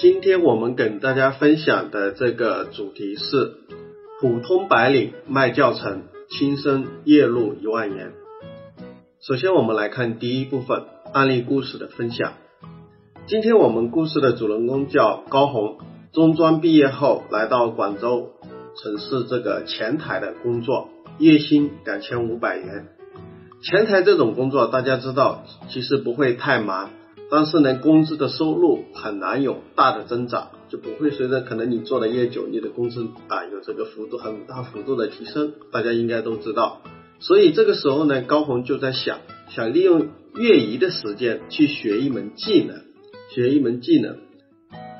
今天我们跟大家分享的这个主题是普通白领卖教程，轻松月入一万元。首先，我们来看第一部分案例故事的分享。今天我们故事的主人公叫高红，中专毕业后来到广州从事这个前台的工作，月薪两千五百元。前台这种工作，大家知道，其实不会太忙。但是呢，工资的收入很难有大的增长，就不会随着可能你做的越久，你的工资啊有这个幅度很大幅度的提升，大家应该都知道。所以这个时候呢，高红就在想，想利用业余的时间去学一门技能，学一门技能，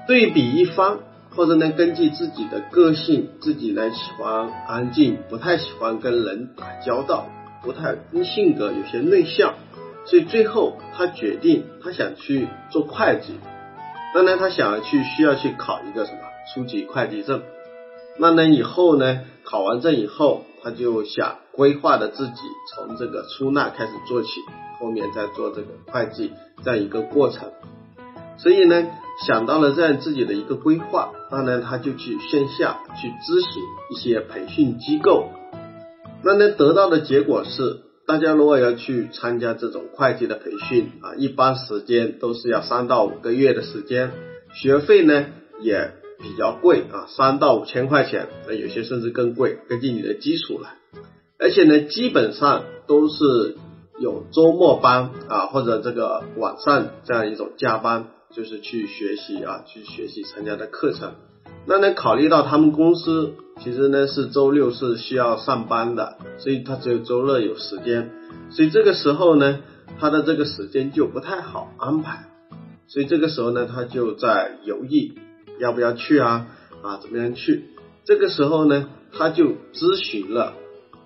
对比一番，或者呢，根据自己的个性，自己呢喜欢安静，不太喜欢跟人打交道，不太性格有些内向。所以最后他决定，他想去做会计。当然，他想要去需要去考一个什么初级会计证。那呢以后呢，考完证以后，他就想规划的自己从这个出纳开始做起，后面再做这个会计这样一个过程。所以呢，想到了这样自己的一个规划，当然他就去线下去咨询一些培训机构。那呢得到的结果是。大家如果要去参加这种会计的培训啊，一般时间都是要三到五个月的时间，学费呢也比较贵啊，三到五千块钱，那有些甚至更贵，根据你的基础来。而且呢，基本上都是有周末班啊，或者这个晚上这样一种加班，就是去学习啊，去学习参加的课程。那呢，考虑到他们公司其实呢是周六是需要上班的，所以他只有周日有时间，所以这个时候呢，他的这个时间就不太好安排，所以这个时候呢，他就在犹豫要不要去啊啊怎么样去？这个时候呢，他就咨询了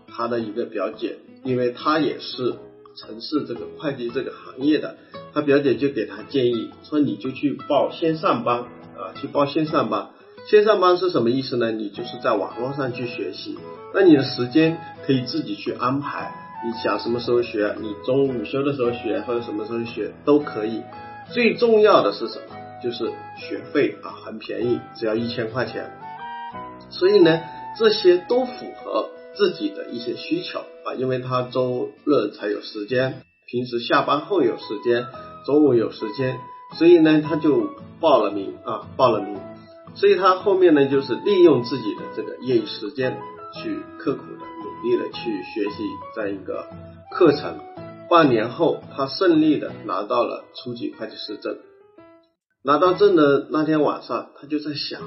他的一个表姐，因为他也是从事这个会计这个行业的，他表姐就给他建议说，你就去报线上班啊，去报线上班。线上班是什么意思呢？你就是在网络上去学习，那你的时间可以自己去安排，你想什么时候学，你中午午休的时候学，或者什么时候学都可以。最重要的是什么？就是学费啊，很便宜，只要一千块钱。所以呢，这些都符合自己的一些需求啊，因为他周日才有时间，平时下班后有时间，中午有时间，所以呢，他就报了名啊，报了名。所以他后面呢，就是利用自己的这个业余时间，去刻苦的、努力的去学习这样一个课程。半年后，他顺利的拿到了初级会计师证。拿到证的那天晚上，他就在想，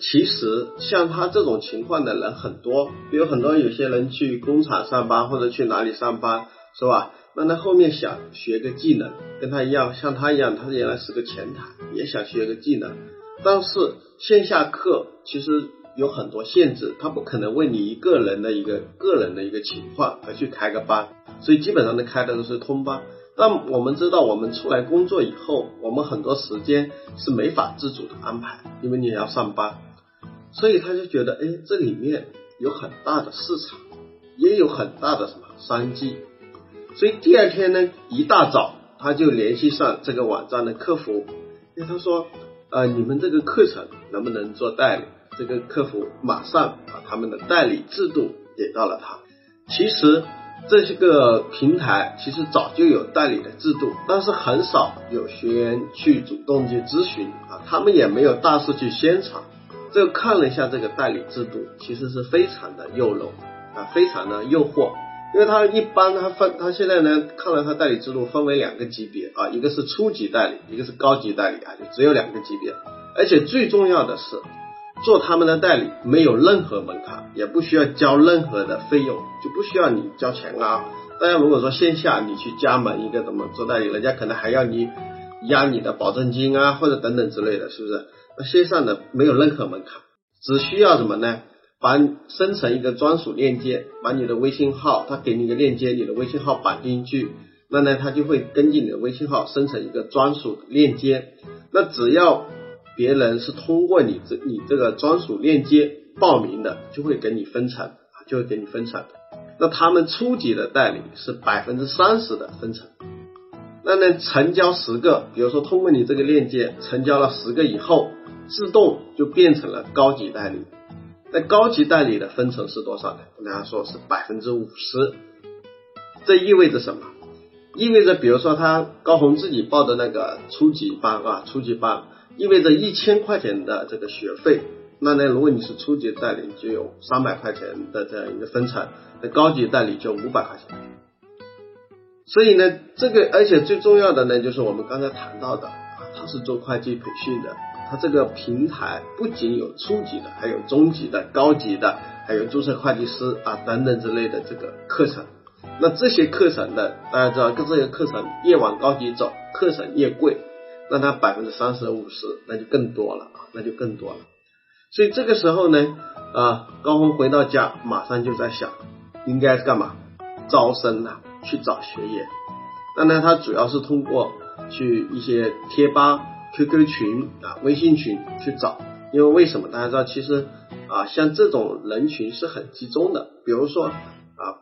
其实像他这种情况的人很多，比如很多有些人去工厂上班或者去哪里上班，是吧？那他后面想学个技能，跟他一样，像他一样，他原来是个前台，也想学个技能。但是线下课其实有很多限制，他不可能为你一个人的一个个人的一个情况而去开个班，所以基本上都开的都是通班。但我们知道，我们出来工作以后，我们很多时间是没法自主的安排，因为你要上班，所以他就觉得，哎，这里面有很大的市场，也有很大的什么商机。所以第二天呢，一大早他就联系上这个网站的客服，因为他说。呃，你们这个课程能不能做代理？这个客服马上把他们的代理制度给到了他。其实这些个平台其实早就有代理的制度，但是很少有学员去主动去咨询啊，他们也没有大肆去宣传。这看了一下这个代理制度，其实是非常的诱人啊，非常的诱惑。因为他一般他分他现在呢看了他代理制度分为两个级别啊，一个是初级代理，一个是高级代理啊，就只有两个级别。而且最重要的是，做他们的代理没有任何门槛，也不需要交任何的费用，就不需要你交钱啊。大家如果说线下你去加盟一个怎么做代理，人家可能还要你压你的保证金啊，或者等等之类的，是不是？那线上的没有任何门槛，只需要什么呢？把生成一个专属链接，把你的微信号，他给你一个链接，你的微信号绑进去，那呢，他就会根据你的微信号生成一个专属链接。那只要别人是通过你这你这个专属链接报名的，就会给你分成，就会给你分成。那他们初级的代理是百分之三十的分成。那呢，成交十个，比如说通过你这个链接成交了十个以后，自动就变成了高级代理。那高级代理的分成是多少呢？跟大家说是百分之五十。这意味着什么？意味着比如说他高红自己报的那个初级班啊，初级班意味着一千块钱的这个学费。那呢，如果你是初级代理，就有三百块钱的这样一个分成；那高级代理就五百块钱。所以呢，这个而且最重要的呢，就是我们刚才谈到的啊，他是做会计培训的，他这个平台不仅有初级的，还有中级的、高级的，还有注册会计师啊等等之类的这个课程。那这些课程呢，大家知道，跟这些课程越往高级走，课程越贵，那它百分之三十、五十，那就更多了啊，那就更多了。所以这个时候呢，啊，高峰回到家，马上就在想，应该干嘛？招生呐。去找学员，那呢，他主要是通过去一些贴吧、QQ 群啊、微信群去找，因为为什么大家知道，其实啊，像这种人群是很集中的，比如说啊，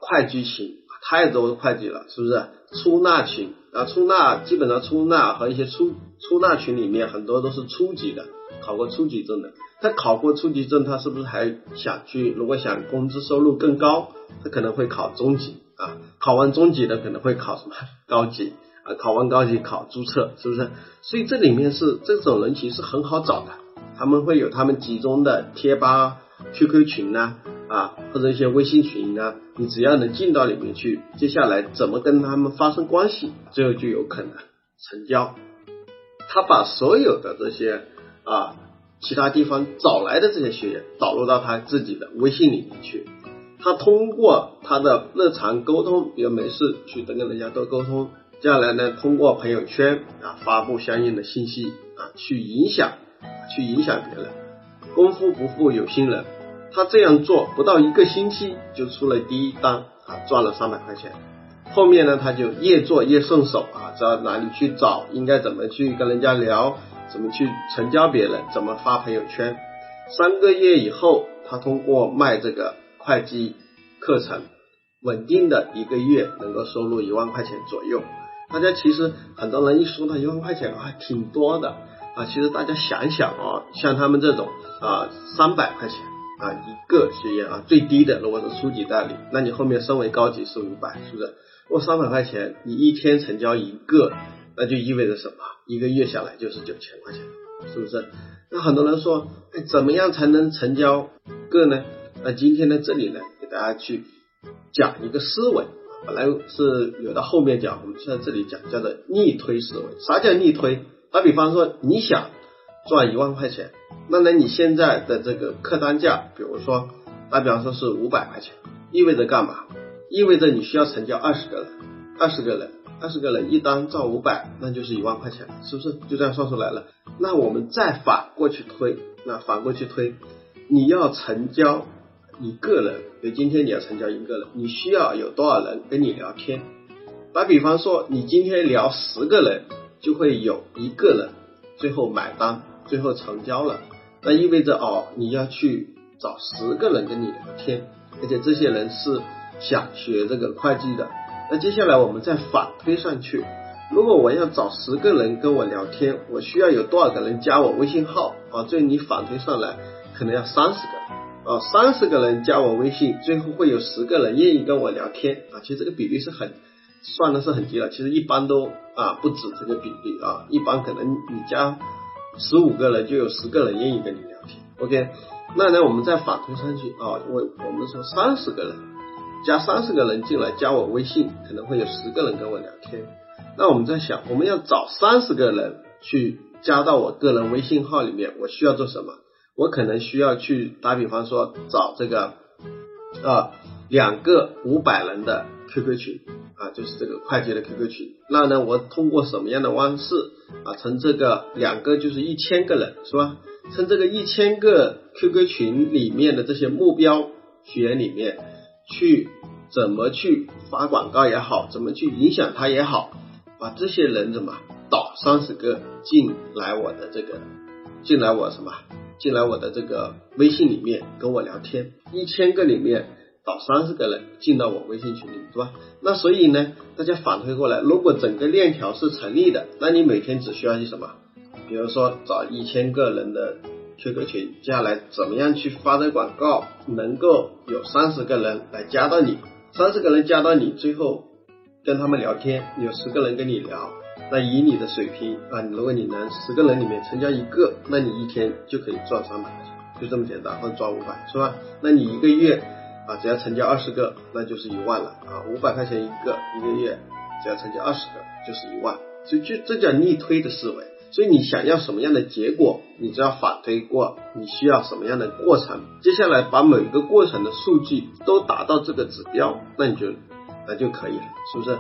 会计群太多会计了，是不是？出纳群啊，出纳基本上出纳和一些出出纳群里面很多都是初级的，考过初级证的。他考过初级证，他是不是还想去？如果想工资收入更高，他可能会考中级。啊，考完中级的可能会考什么高级啊？考完高级考注册，是不是？所以这里面是这种人群是很好找的，他们会有他们集中的贴吧、QQ 群呐啊，或者一些微信群啊，你只要能进到里面去，接下来怎么跟他们发生关系，最后就有可能成交。他把所有的这些啊其他地方找来的这些学员导入到他自己的微信里面去。他通过他的日常沟通，比如没事去跟人家多沟通，接下来呢，通过朋友圈啊发布相应的信息啊，去影响，去影响别人。功夫不负有心人，他这样做不到一个星期就出了第一单啊，赚了三百块钱。后面呢，他就越做越顺手啊，知道哪里去找，应该怎么去跟人家聊，怎么去成交别人，怎么发朋友圈。三个月以后，他通过卖这个。会计课程稳定的一个月能够收入一万块钱左右。大家其实很多人一说到一万块钱啊，挺多的啊。其实大家想想啊，像他们这种啊，三百块钱啊一个学员啊，最低的如果是初级代理，那你后面升为高级是五百，是不是？如果三百块钱，你一天成交一个，那就意味着什么？一个月下来就是九千块钱，是不是？那很多人说，哎，怎么样才能成交个呢？那今天呢，这里呢，给大家去讲一个思维，本来是留到后面讲，我们现在这里讲叫做逆推思维。啥叫逆推？打比方说，你想赚一万块钱，那那，你现在的这个客单价，比如说打比方说是五百块钱，意味着干嘛？意味着你需要成交二十个人，二十个人，二十个人一单赚五百，那就是一万块钱，是不是？就这样算出来了。那我们再反过去推，那反过去推，你要成交。一个人，比如今天你要成交一个人，你需要有多少人跟你聊天？打比方说，你今天聊十个人，就会有一个人最后买单，最后成交了。那意味着哦，你要去找十个人跟你聊天，而且这些人是想学这个会计的。那接下来我们再反推上去，如果我要找十个人跟我聊天，我需要有多少个人加我微信号啊？这你反推上来，可能要三十个。啊，三十个人加我微信，最后会有十个人愿意跟我聊天啊。其实这个比例是很算的是很低了，其实一般都啊不止这个比例啊，一般可能你加十五个人就有十个人愿意跟你聊天。OK，那呢我们再反推上去啊，我我们说三十个人加三十个人进来加我微信，可能会有十个人跟我聊天。那我们在想，我们要找三十个人去加到我个人微信号里面，我需要做什么？我可能需要去打比方说找这个啊两个五百人的 QQ 群啊，就是这个会计的 QQ 群。那呢，我通过什么样的方式啊？从这个两个就是一千个人是吧？从这个一千个 QQ 群里面的这些目标学员里面去怎么去发广告也好，怎么去影响他也好，把这些人怎么导三十个进来我的这个进来我什么进来我的这个微信里面跟我聊天，一千个里面。找三十个人进到我微信群里，对吧？那所以呢，大家反推过来，如果整个链条是成立的，那你每天只需要去什么？比如说找一千个人的 QQ 群，接下来怎么样去发这广告，能够有三十个人来加到你，三十个人加到你，最后跟他们聊天，有十个人跟你聊，那以你的水平啊，如果你能十个人里面成交一个，那你一天就可以赚三百块钱，就这么简单，或者赚五百，是吧？那你一个月。啊，只要成交二十个，那就是一万了啊，五百块钱一个，一个月只要成交二十个就是一万，所以就这叫逆推的思维。所以你想要什么样的结果，你只要反推过你需要什么样的过程，接下来把每一个过程的数据都达到这个指标，那你就那就可以了，是不是？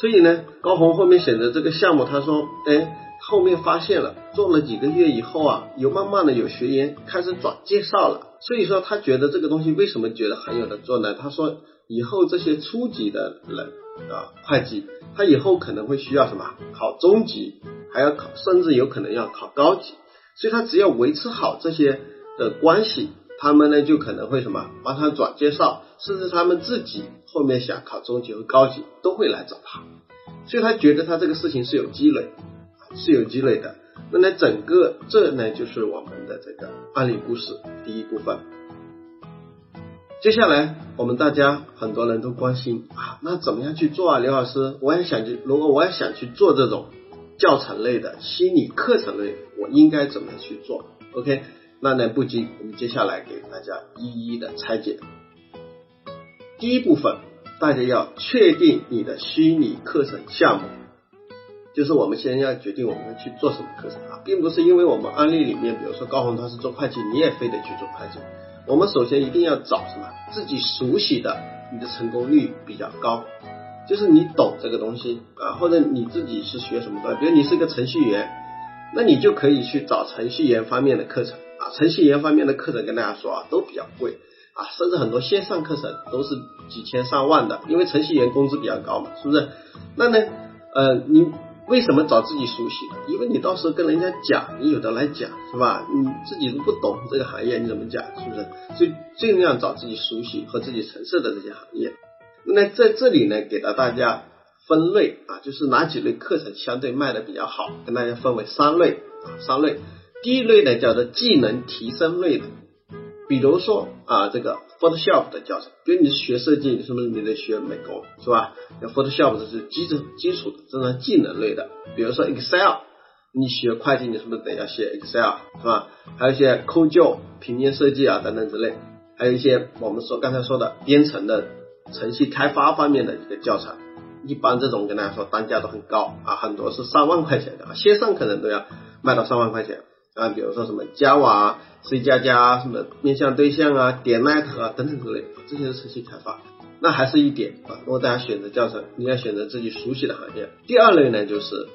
所以呢，高红后面选择这个项目，他说，哎。后面发现了，做了几个月以后啊，有慢慢的有学员开始转介绍了，所以说他觉得这个东西为什么觉得很有的做呢？他说以后这些初级的人啊，会计，他以后可能会需要什么考中级，还要考，甚至有可能要考高级，所以他只要维持好这些的关系，他们呢就可能会什么帮他转介绍，甚至他们自己后面想考中级和高级都会来找他，所以他觉得他这个事情是有积累。是有积累的，那么整个这呢就是我们的这个案例故事第一部分。接下来我们大家很多人都关心啊，那怎么样去做啊？刘老师，我也想去，如果我也想去做这种教程类的心理课程类，我应该怎么去做？OK，那呢不急，我们接下来给大家一一的拆解。第一部分，大家要确定你的虚拟课程项目。就是我们先要决定我们去做什么课程啊，并不是因为我们案例里面，比如说高红他是做会计，你也非得去做会计。我们首先一定要找什么自己熟悉的，你的成功率比较高，就是你懂这个东西啊，或者你自己是学什么的，比如你是个程序员，那你就可以去找程序员方面的课程程序员方面的课程跟大家说啊，都比较贵啊，甚至很多线上课程都是几千上万的，因为程序员工资比较高嘛，是不是？那呢，呃，你。为什么找自己熟悉的？因为你到时候跟人家讲，你有的来讲，是吧？你自己都不懂这个行业，你怎么讲？是不是？所以尽量找自己熟悉和自己成色的这些行业。那在这里呢，给到大家分类啊，就是哪几类课程相对卖的比较好，跟大家分为三类啊，三类。第一类呢叫做技能提升类的。比如说啊，这个 Photoshop 的教程，比如你是学设计，是不是你得学美工，是吧？那 Photoshop 这是基础基础的这种技能类的。比如说 Excel，你学会计，你是不是得要学 Excel，是吧？还有一些 Code 平面设计啊等等之类，还有一些我们说刚才说的编程的程序开发方面的一个教程，一般这种跟大家说单价都很高啊，很多是上万块钱的，线上可能都要卖到上万块钱。啊，比如说什么 Java、C 加加什么面向对象啊、点 Net 啊等等之类，这些是程序开发。那还是一点啊，如果大家选择教程，你要选择自己熟悉的行业。第二类呢，就是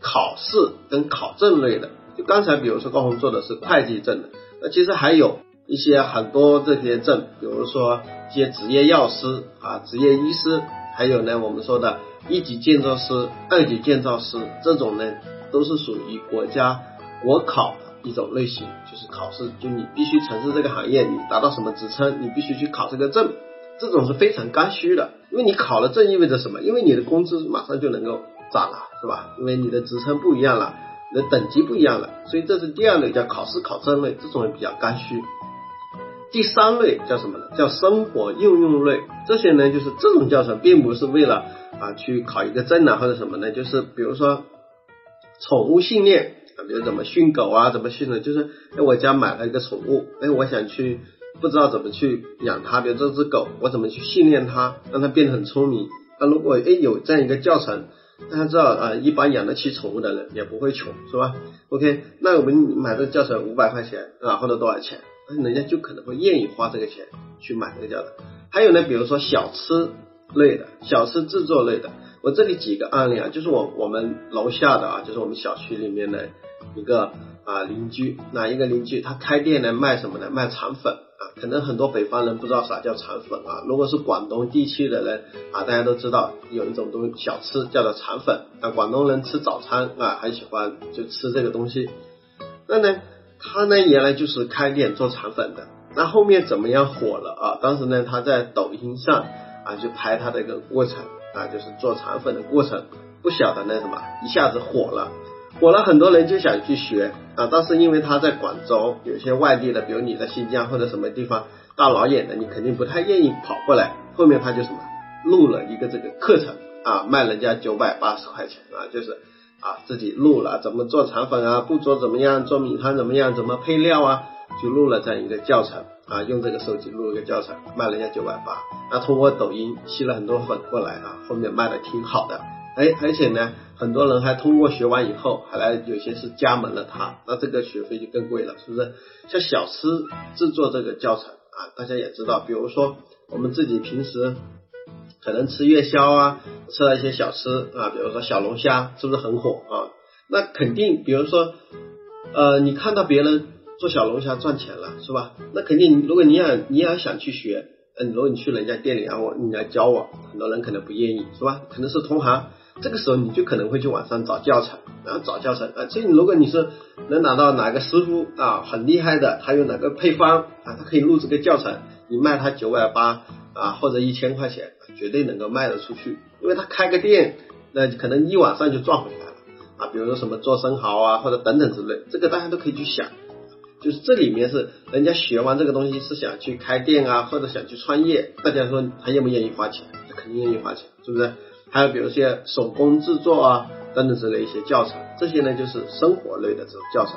考试跟考证类的。就刚才比如说高红做的是会计证的，那其实还有一些很多这些证，比如说一些职业药师啊、职业医师，还有呢我们说的一级建造师、二级建造师这种呢，都是属于国家国考的。一种类型就是考试，就你必须从事这个行业，你达到什么职称，你必须去考这个证，这种是非常刚需的。因为你考了证意味着什么？因为你的工资马上就能够涨了，是吧？因为你的职称不一样了，你的等级不一样了，所以这是第二类叫考试考证类，这种也比较刚需。第三类叫什么呢？叫生活应用类，这些呢就是这种教程并不是为了啊去考一个证啊或者什么呢，就是比如说宠物训练。比如怎么训狗啊，怎么训呢？就是哎，我家买了一个宠物，哎，我想去不知道怎么去养它，比如这只狗，我怎么去训练它，让它变得很聪明？那如果哎有这样一个教程，大家知道啊，一般养得起宠物的人也不会穷，是吧？OK，那我们买这个教程五百块钱啊，或者多少钱，那人家就可能会愿意花这个钱去买这个教程。还有呢，比如说小吃类的，小吃制作类的。我这里几个案例啊，就是我我们楼下的啊，就是我们小区里面的一个啊邻居，哪一个邻居他开店呢，卖什么呢？卖肠粉啊。可能很多北方人不知道啥叫肠粉啊。如果是广东地区的人啊，大家都知道有一种东西小吃叫做肠粉啊。广东人吃早餐啊，很喜欢就吃这个东西。那呢，他呢原来就是开店做肠粉的，那后面怎么样火了啊？当时呢他在抖音上啊就拍他的一个过程。啊，就是做肠粉的过程，不晓得那什么，一下子火了，火了，很多人就想去学啊。但是因为他在广州，有些外地的，比如你在新疆或者什么地方大老远的，你肯定不太愿意跑过来。后面他就什么录了一个这个课程啊，卖人家九百八十块钱啊，就是啊自己录了怎么做肠粉啊，步骤怎么样，做米汤怎么样，怎么配料啊，就录了这样一个教程。啊，用这个手机录了个教程，卖人家九百八。那通过抖音吸了很多粉过来啊，后面卖的挺好的。哎，而且呢，很多人还通过学完以后，还来有些是加盟了他，那这个学费就更贵了，是不是？像小吃制作这个教程啊，大家也知道，比如说我们自己平时可能吃夜宵啊，吃了一些小吃啊，比如说小龙虾，是不是很火啊？那肯定，比如说呃，你看到别人。做小龙虾赚钱了是吧？那肯定，如果你也你也想去学，嗯，如果你去人家店里啊，我你来教我，很多人可能不愿意是吧？可能是同行，这个时候你就可能会去网上找教程，然后找教程啊。这如果你是能拿到哪个师傅啊很厉害的，他有哪个配方啊，他可以录制个教程，你卖他九百八啊或者一千块钱，绝对能够卖得出去，因为他开个店，那可能一晚上就赚回来了啊。比如说什么做生蚝啊或者等等之类，这个大家都可以去想。就是这里面是人家学完这个东西是想去开店啊，或者想去创业，大家说他愿不愿意花钱？他肯定愿意花钱，是不是？还有比如些手工制作啊等等之类一些教程，这些呢就是生活类的这种教程。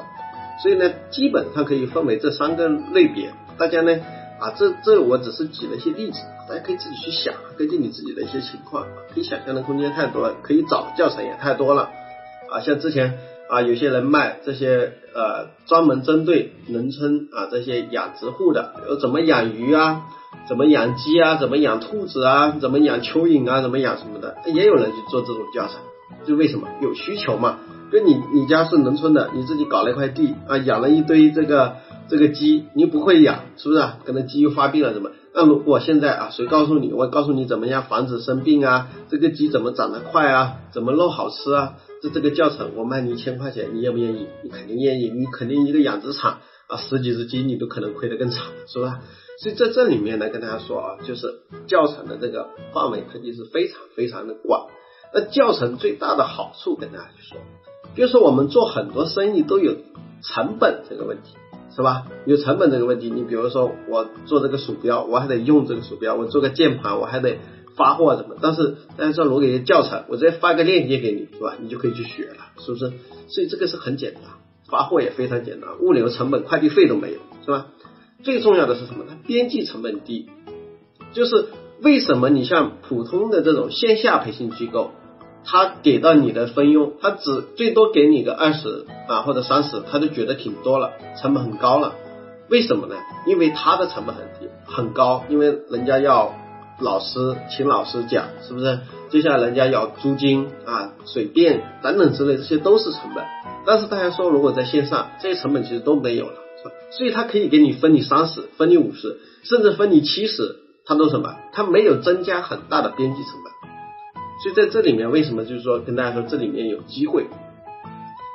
所以呢，基本上可以分为这三个类别。大家呢啊，这这我只是举了一些例子，大家可以自己去想，根据你自己的一些情况，可以想象的空间太多了，可以找教程也太多了啊，像之前。啊，有些人卖这些呃，专门针对农村啊这些养殖户的，有怎么养鱼啊，怎么养鸡啊，怎么养兔子啊，怎么养蚯蚓啊，怎么养什么的，也有人去做这种教程，就为什么有需求嘛？就你你家是农村的，你自己搞了一块地啊，养了一堆这个这个鸡，你不会养，是不是？可能鸡又发病了，怎么？那如果现在啊，谁告诉你？我告诉你怎么样防止生病啊？这个鸡怎么长得快啊？怎么肉好吃啊？这这个教程我卖你一千块钱，你愿不愿意？你肯定愿意，你肯定一个养殖场啊，十几只鸡你都可能亏得更惨，是吧？所以在这里面呢，跟大家说啊，就是教程的这个范围肯定是非常非常的广。那教程最大的好处跟大家去说，就是我们做很多生意都有成本这个问题。是吧？有成本这个问题，你比如说我做这个鼠标，我还得用这个鼠标；我做个键盘，我还得发货什么。但是大家说，我给些教程，我直接发个链接给你，是吧？你就可以去学了，是不是？所以这个是很简单，发货也非常简单，物流成本、快递费都没有，是吧？最重要的是什么？它边际成本低。就是为什么你像普通的这种线下培训机构？他给到你的分佣，他只最多给你个二十啊或者三十，他就觉得挺多了，成本很高了。为什么呢？因为他的成本很低很高，因为人家要老师请老师讲，是不是？接下来人家要租金啊、水电等等之类，这些都是成本。但是大家说，如果在线上，这些成本其实都没有了，是吧？所以他可以给你分你三十，分你五十，甚至分你七十，他都什么？他没有增加很大的边际成本。所以在这里面，为什么就是说跟大家说这里面有机会？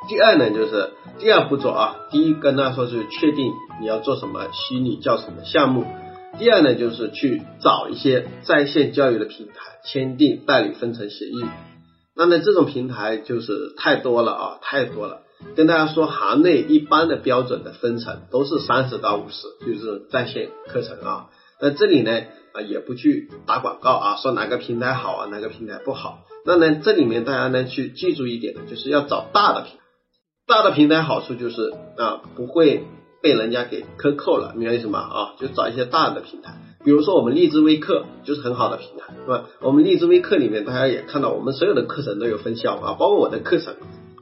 第二呢，就是第二步骤啊，第一跟大家说是确定你要做什么虚拟教程的项目，第二呢就是去找一些在线教育的平台，签订代理分成协议。那么这种平台就是太多了啊，太多了。跟大家说，行内一般的标准的分成都是三十到五十，就是在线课程啊。那这里呢？啊，也不去打广告啊，说哪个平台好啊，哪个平台不好。那呢，这里面大家呢去记住一点呢，就是要找大的平台，大的平台好处就是啊，不会被人家给克扣了，明白意思吗？啊，就找一些大的平台，比如说我们荔枝微课就是很好的平台，是吧？我们荔枝微课里面大家也看到，我们所有的课程都有分销啊，包括我的课程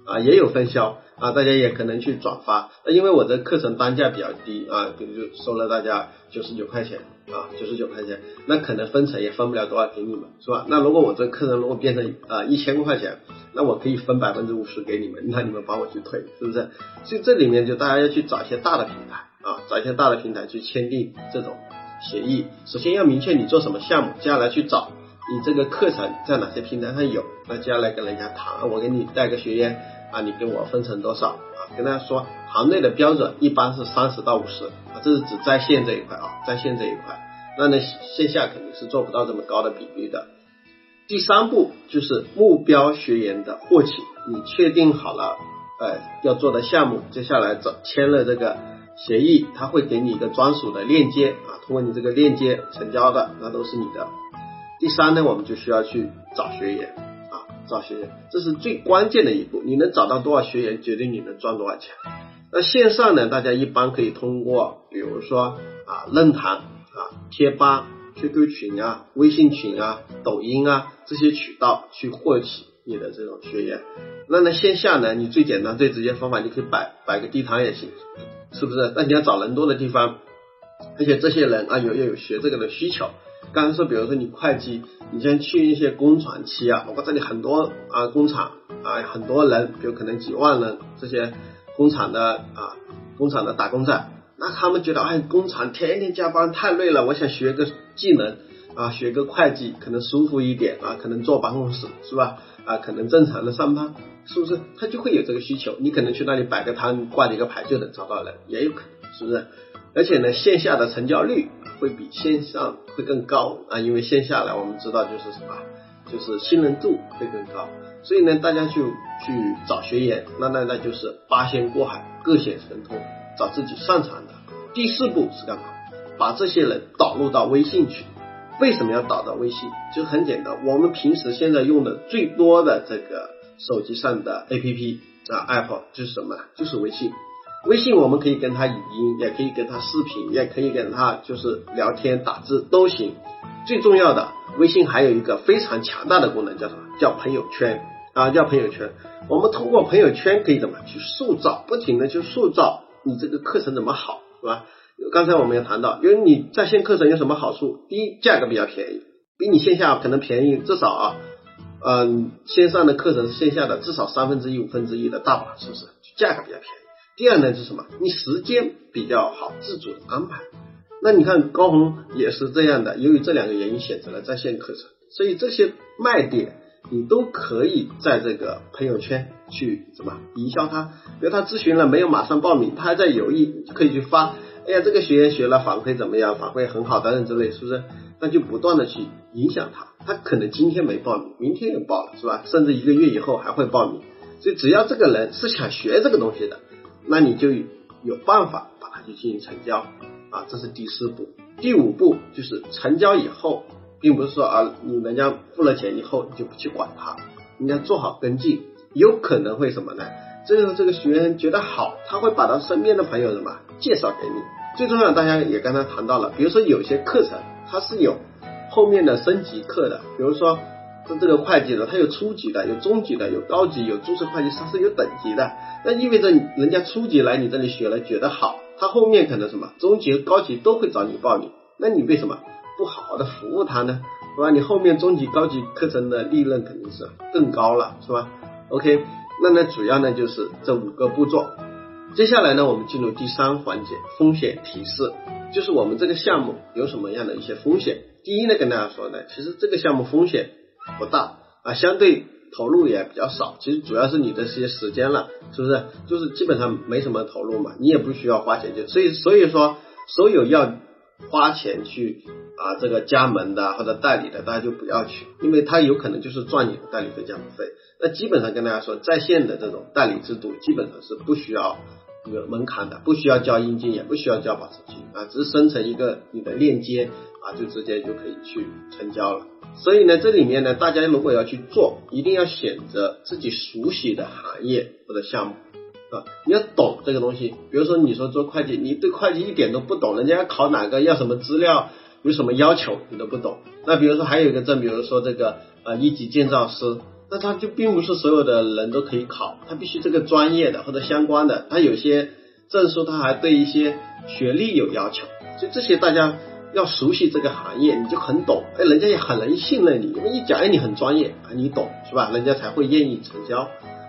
啊，也有分销啊，大家也可能去转发。那因为我的课程单价比较低啊，比如就收了大家九十九块钱啊，九十九块钱，那可能分成也分不了多少给你们，是吧？那如果我这课程如果变成啊一千块钱，那我可以分百分之五十给你们，那你们帮我去推，是不是？所以这里面就大家要去找一些大的平台啊，找一些大的平台去签订这种协议。首先要明确你做什么项目，接下来去找。你这个课程在哪些平台上有？那接下来跟人家谈，我给你带个学员啊，你给我分成多少啊？跟大家说，行内的标准一般是三十到五十啊，这是指在线这一块啊，在线这一块，那呢线下肯定是做不到这么高的比例的。第三步就是目标学员的获取，你确定好了，呃，要做的项目，接下来找签了这个协议，他会给你一个专属的链接啊，通过你这个链接成交的，那都是你的。第三呢，我们就需要去找学员啊，找学员，这是最关键的一步。你能找到多少学员，决定你能赚多少钱。那线上呢，大家一般可以通过，比如说啊论坛啊、贴吧、QQ 群啊、微信群啊、抖音啊这些渠道去获取你的这种学员。那呢线下呢，你最简单、最直接方法，你可以摆摆个地摊也行，是不是？那你要找人多的地方，而且这些人啊有要有学这个的需求。刚才说，比如说你会计，你先去一些工厂期啊，包括这里很多啊工厂啊，很多人，比如可能几万人，这些工厂的啊工厂的打工仔，那他们觉得哎，工厂天天加班太累了，我想学个技能啊，学个会计可能舒服一点啊，可能坐办公室是吧？啊，可能正常的上班，是不是？他就会有这个需求，你可能去那里摆个摊，挂着一个牌就能找到人，也有可能，是不是？而且呢，线下的成交率。会比线上会更高啊，因为线下来我们知道就是什么，就是信任度会更高，所以呢，大家就去找学员，那那那就是八仙过海，各显神通，找自己擅长的。第四步是干嘛？把这些人导入到微信群。为什么要导到微信？就很简单，我们平时现在用的最多的这个手机上的 APP 啊，App 就是什么？就是微信。微信我们可以跟他语音，也可以跟他视频，也可以跟他就是聊天打字都行。最重要的，微信还有一个非常强大的功能，叫什么？叫朋友圈啊，叫朋友圈。我们通过朋友圈可以怎么去塑造，不停的去塑造你这个课程怎么好，是吧？刚才我们也谈到，因为你在线课程有什么好处？第一，价格比较便宜，比你线下可能便宜至少啊，嗯，线上的课程是线下的至少三分之一、五分之一的大把，是不是？价格比较便宜。第二呢是什么？你时间比较好自主的安排。那你看高红也是这样的，由于这两个原因选择了在线课程，所以这些卖点你都可以在这个朋友圈去什么营销它。比如他咨询了没有马上报名，他还在犹豫，可以去发。哎呀，这个学员学了反馈怎么样？反馈很好等等之类，是不是？那就不断的去影响他，他可能今天没报名，明天又报了，是吧？甚至一个月以后还会报名。所以只要这个人是想学这个东西的。那你就有办法把它去进行成交啊，这是第四步。第五步就是成交以后，并不是说啊，你人家付了钱以后你就不去管他，应该做好跟进。有可能会什么呢？这个这个学员觉得好，他会把他身边的朋友什么介绍给你。最重要，大家也刚才谈到了，比如说有些课程它是有后面的升级课的，比如说。这这个会计的，它有初级的，有中级的，有高级，有注册会计师是有等级的。那意味着人家初级来你这里学了，觉得好，他后面可能什么中级和高级都会找你报名。那你为什么不好好的服务他呢？是吧？你后面中级、高级课程的利润肯定是更高了，是吧？OK，那呢主要呢就是这五个步骤。接下来呢，我们进入第三环节，风险提示，就是我们这个项目有什么样的一些风险。第一呢，跟大家说呢，其实这个项目风险。不大啊，相对投入也比较少。其实主要是你的些时间了，是不是？就是基本上没什么投入嘛，你也不需要花钱就。所以所以说，所有要花钱去啊这个加盟的或者代理的，大家就不要去，因为他有可能就是赚你的代理费加盟费。那基本上跟大家说，在线的这种代理制度，基本上是不需要有门槛的，不需要交佣金，也不需要交保证金啊，只是生成一个你的链接啊，就直接就可以去成交了。所以呢，这里面呢，大家如果要去做，一定要选择自己熟悉的行业或者项目啊，你要懂这个东西。比如说，你说做会计，你对会计一点都不懂，人家要考哪个，要什么资料，有什么要求，你都不懂。那比如说还有一个证，比如说这个呃一级建造师那他就并不是所有的人都可以考，他必须这个专业的或者相关的，他有些证书他还对一些学历有要求，所以这些大家要熟悉这个行业，你就很懂，哎，人家也很能信任你，因为一讲哎你很专业啊，你懂是吧？人家才会愿意成交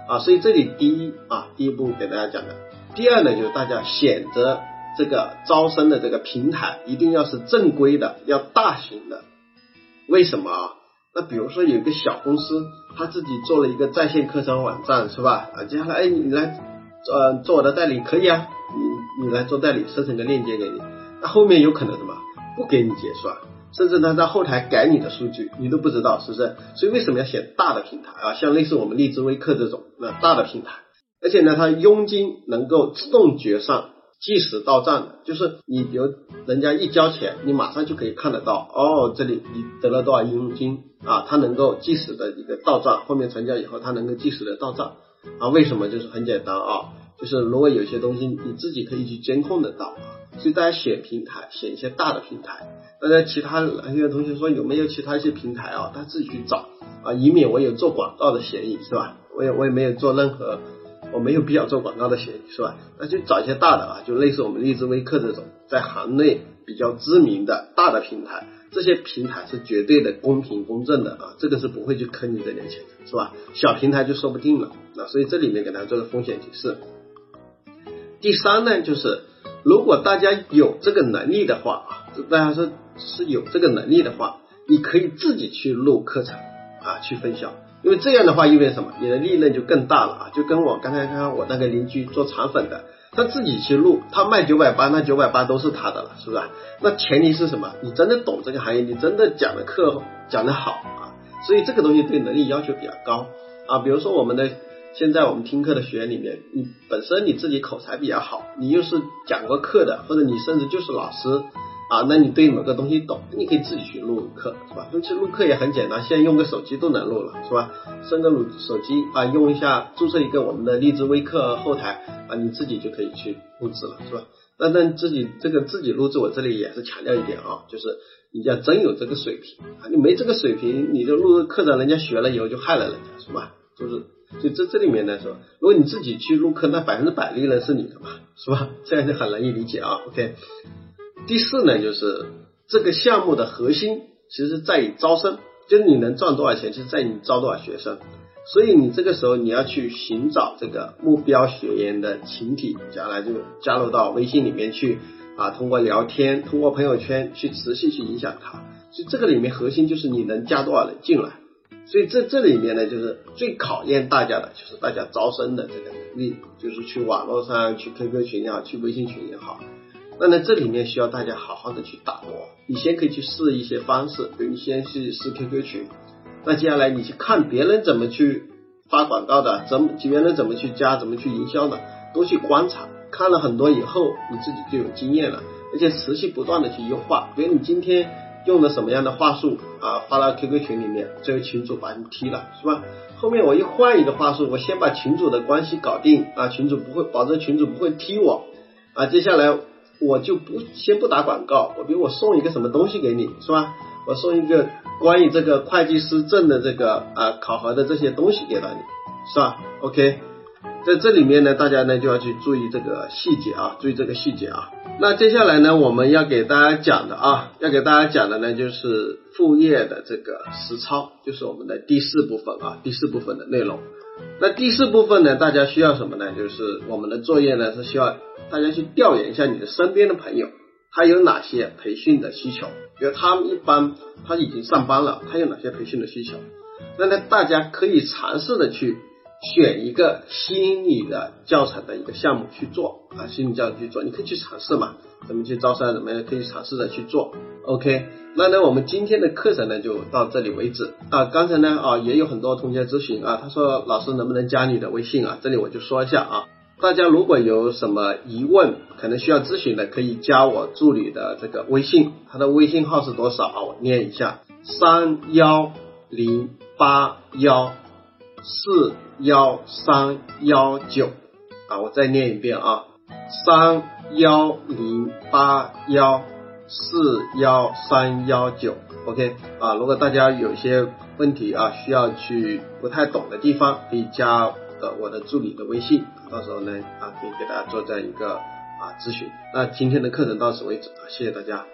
啊，所以这里第一啊第一步给大家讲的，第二呢就是大家选择这个招生的这个平台一定要是正规的，要大型的，为什么啊？那比如说有一个小公司，他自己做了一个在线课程网站，是吧？啊，接下来哎，你来呃做我的代理可以啊，你你来做代理，生成个链接给你。那后面有可能什么不给你结算，甚至他在后台改你的数据，你都不知道，是不是？所以为什么要选大的平台啊？像类似我们荔枝微课这种那大的平台，而且呢，它佣金能够自动结算。即时到账的，就是你比如人家一交钱，你马上就可以看得到，哦，这里你得了多少佣金啊？它能够即时的一个到账，后面成交以后它能够即时的到账啊？为什么？就是很简单啊，就是如果有些东西你自己可以去监控得到，所以大家选平台，选一些大的平台。大家，其他有些同学说有没有其他一些平台啊？他自己去找啊，以免我有做广告的嫌疑，是吧？我也我也没有做任何。我没有必要做广告的嫌疑，是吧？那就找一些大的啊，就类似我们荔枝微课这种，在行内比较知名的大的平台，这些平台是绝对的公平公正的啊，这个是不会去坑你这点钱的，是吧？小平台就说不定了那，所以这里面给大家做个风险提示。第三呢，就是如果大家有这个能力的话啊，大家说是有这个能力的话，你可以自己去录课程啊，去分享。因为这样的话意味着什么？你的利润就更大了啊！就跟我刚才看我那个邻居做肠粉的，他自己去录，他卖九百八，那九百八都是他的了，是不是？那前提是什么？你真的懂这个行业，你真的讲的课讲的好啊！所以这个东西对能力要求比较高啊。比如说我们的现在我们听课的学员里面，你本身你自己口才比较好，你又是讲过课的，或者你甚至就是老师。啊，那你对某个东西懂，你可以自己去录课，是吧？其实录课也很简单，现在用个手机都能录了，是吧？升个录手机啊，用一下，注册一个我们的荔枝微课后台啊，你自己就可以去录制了，是吧？那那自己这个自己录制，我这里也是强调一点啊，就是你要真有这个水平啊，你没这个水平，你就录课程，人家学了以后就害了人家，是吧？就是，所以这这里面来说，如果你自己去入课，那百分之百利润是你的嘛，是吧？这样就很容易理解啊，OK。第四呢，就是这个项目的核心其实在于招生，就是你能赚多少钱，其实在你招多少学生。所以你这个时候你要去寻找这个目标学员的群体，将来就加入到微信里面去啊，通过聊天，通过朋友圈去持续去影响他。所以这个里面核心就是你能加多少人进来。所以这这里面呢，就是最考验大家的就是大家招生的这个能力，就是去网络上去 QQ 群也好，去微信群也好。那呢，这里面需要大家好好的去打磨。你先可以去试一些方式，比如你先去试 QQ 群。那接下来你去看别人怎么去发广告的，怎么别人怎么去加，怎么去营销的，多去观察。看了很多以后，你自己就有经验了，而且持续不断的去优化。比如你今天用了什么样的话术啊，发到 QQ 群里面，这个群主把你踢了，是吧？后面我又换一个话术，我先把群主的关系搞定啊，群主不会保证群主不会踢我啊，接下来。我就不先不打广告，我比如我送一个什么东西给你，是吧？我送一个关于这个会计师证的这个啊考核的这些东西给到你，是吧？OK，在这里面呢，大家呢就要去注意这个细节啊，注意这个细节啊。那接下来呢，我们要给大家讲的啊，要给大家讲的呢就是副业的这个实操，就是我们的第四部分啊，第四部分的内容。那第四部分呢，大家需要什么呢？就是我们的作业呢是需要大家去调研一下你的身边的朋友，他有哪些培训的需求，比如他们一般他已经上班了，他有哪些培训的需求？那呢，大家可以尝试的去选一个心理的教程的一个项目去做啊，心理教育去做，你可以去尝试嘛，怎么去招生，怎么样可以尝试着去做，OK。那呢，我们今天的课程呢就到这里为止啊。刚才呢啊也有很多同学咨询啊，他说老师能不能加你的微信啊？这里我就说一下啊，大家如果有什么疑问，可能需要咨询的，可以加我助理的这个微信，他的微信号是多少啊？我念一下：三幺零八幺四幺三幺九啊，我再念一遍啊，三幺零八幺。四幺三幺九，OK 啊，如果大家有些问题啊需要去不太懂的地方，可以加呃我的助理的微信，到时候呢啊可以给大家做这样一个啊咨询。那今天的课程到此为止啊，谢谢大家。